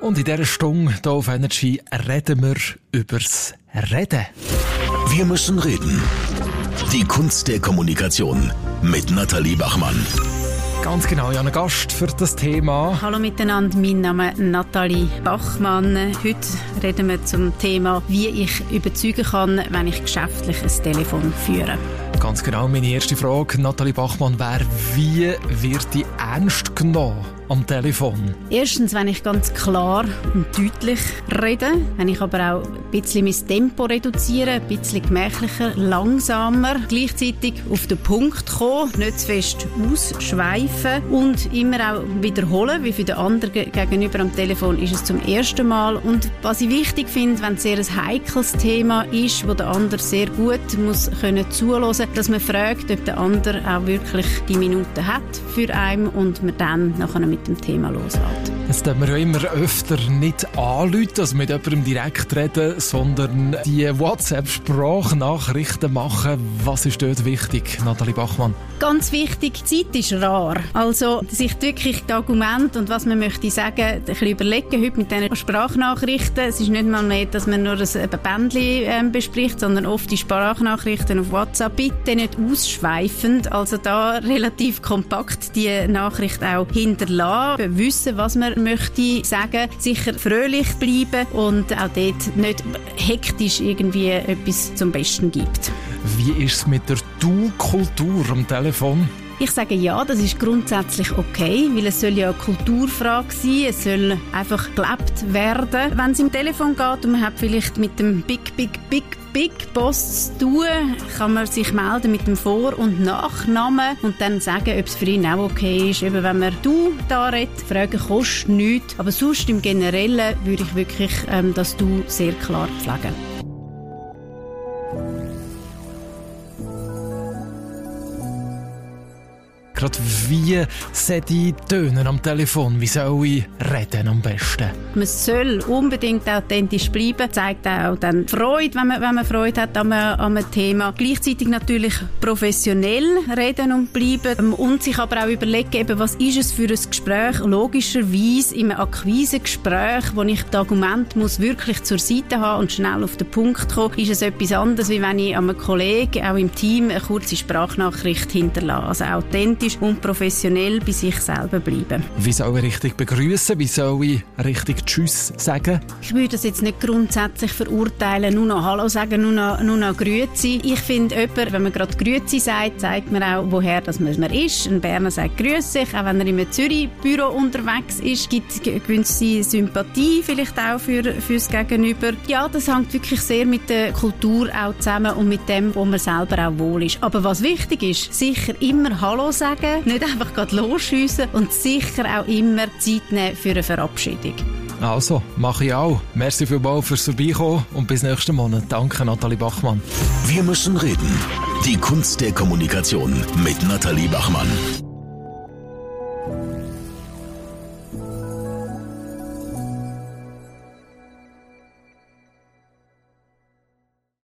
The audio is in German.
Und in dieser Stunde hier auf Energy reden wir übers Reden. Wir müssen reden. Die Kunst der Kommunikation mit Nathalie Bachmann. Ganz genau, ich habe einen Gast für das Thema. Hallo miteinander, mein Name ist Nathalie Bachmann. Heute reden wir zum Thema, wie ich überzeugen kann, wenn ich geschäftlich ein Telefon führe. Ganz genau, meine erste Frage, Nathalie Bachmann, wäre, wie wird die ernst genommen am Telefon? Erstens, wenn ich ganz klar und deutlich rede, wenn ich aber auch ein bisschen mein Tempo reduziere, ein bisschen gemächlicher, langsamer, gleichzeitig auf den Punkt kommen, nicht zu fest ausschweifen und immer auch wiederholen, wie für den anderen gegenüber am Telefon ist es zum ersten Mal. Und was ich wichtig finde, wenn es sehr ein heikles Thema ist, wo der andere sehr gut muss können zuhören, dass man fragt, ob der andere auch wirklich die Minute hat für einen und man dann nachher mit dem Thema loslässt. Jetzt dürfen wir ja immer öfter nicht anrufen, also mit jemandem direkt reden, sondern die WhatsApp-Sprachnachrichten machen. Was ist dort wichtig, Nathalie Bachmann? Ganz wichtig, Zeit ist rar. Also sich wirklich die Argumente und was man möchte sagen, ein bisschen überlegen heute mit diesen Sprachnachrichten. Es ist nicht mal mehr, dass man nur ein Bändchen äh, bespricht, sondern oft die Sprachnachrichten auf WhatsApp. Bitte nicht ausschweifend, also da relativ kompakt die Nachricht auch hinterlassen, wissen, was man möchte sagen, sicher fröhlich bleiben und auch dort nicht hektisch irgendwie etwas zum Besten gibt. Wie ist es mit der Du-Kultur am Telefon? Ich sage ja, das ist grundsätzlich okay, weil es soll ja eine Kulturfrage sein, es soll einfach gelebt werden. Wenn es im Telefon geht und man hat vielleicht mit dem Big, Big, Big Big Boss zu tun, kann man sich melden mit dem Vor- und Nachnamen und dann sagen, ob es für ihn auch okay ist. Eben, wenn man du da redet, fragen kostet nichts. Aber sonst im Generellen würde ich wirklich ähm, das du sehr klar pflegen. Gerade wie sollte ich tönen am Telefon? Wie soll ich reden am besten? Man soll unbedingt authentisch bleiben. Zeigt auch dann Freude, wenn man, wenn man Freude hat an einem, Thema. Gleichzeitig natürlich professionell reden und bleiben. Ähm, und sich aber auch überlegen, eben, was ist es für ein Gespräch? Logischerweise in einem Akquisegespräch, wo ich das Argument muss wirklich zur Seite haben und schnell auf den Punkt kommen, ist es etwas anderes, wie wenn ich einem Kollegen, auch im Team, eine kurze Sprachnachricht hinterlasse. Also authentisch und professionell bei sich selber bleiben. Wie soll ich richtig begrüßen? Wie soll ich richtig Tschüss sagen? Ich würde das jetzt nicht grundsätzlich verurteilen, nur noch Hallo sagen, nur noch, nur noch Grüezi. Ich finde, jemand, wenn man gerade Grüezi sagt, zeigt man auch, woher das man ist. Ein Berner sagt Grüße, auch wenn er im Zürich-Büro unterwegs ist, gibt gewisse Sympathie vielleicht auch für, fürs Gegenüber. Ja, das hängt wirklich sehr mit der Kultur auch zusammen und mit dem, wo man selber auch wohl ist. Aber was wichtig ist, sicher immer Hallo sagen sagen, nicht einfach gerade losschiessen und sicher auch immer Zeit nehmen für eine Verabschiedung. Also, mache ich auch. Merci vielmals fürs Vorbeikommen und bis nächsten Monat. Danke, Nathalie Bachmann. Wir müssen reden. Die Kunst der Kommunikation mit Nathalie Bachmann.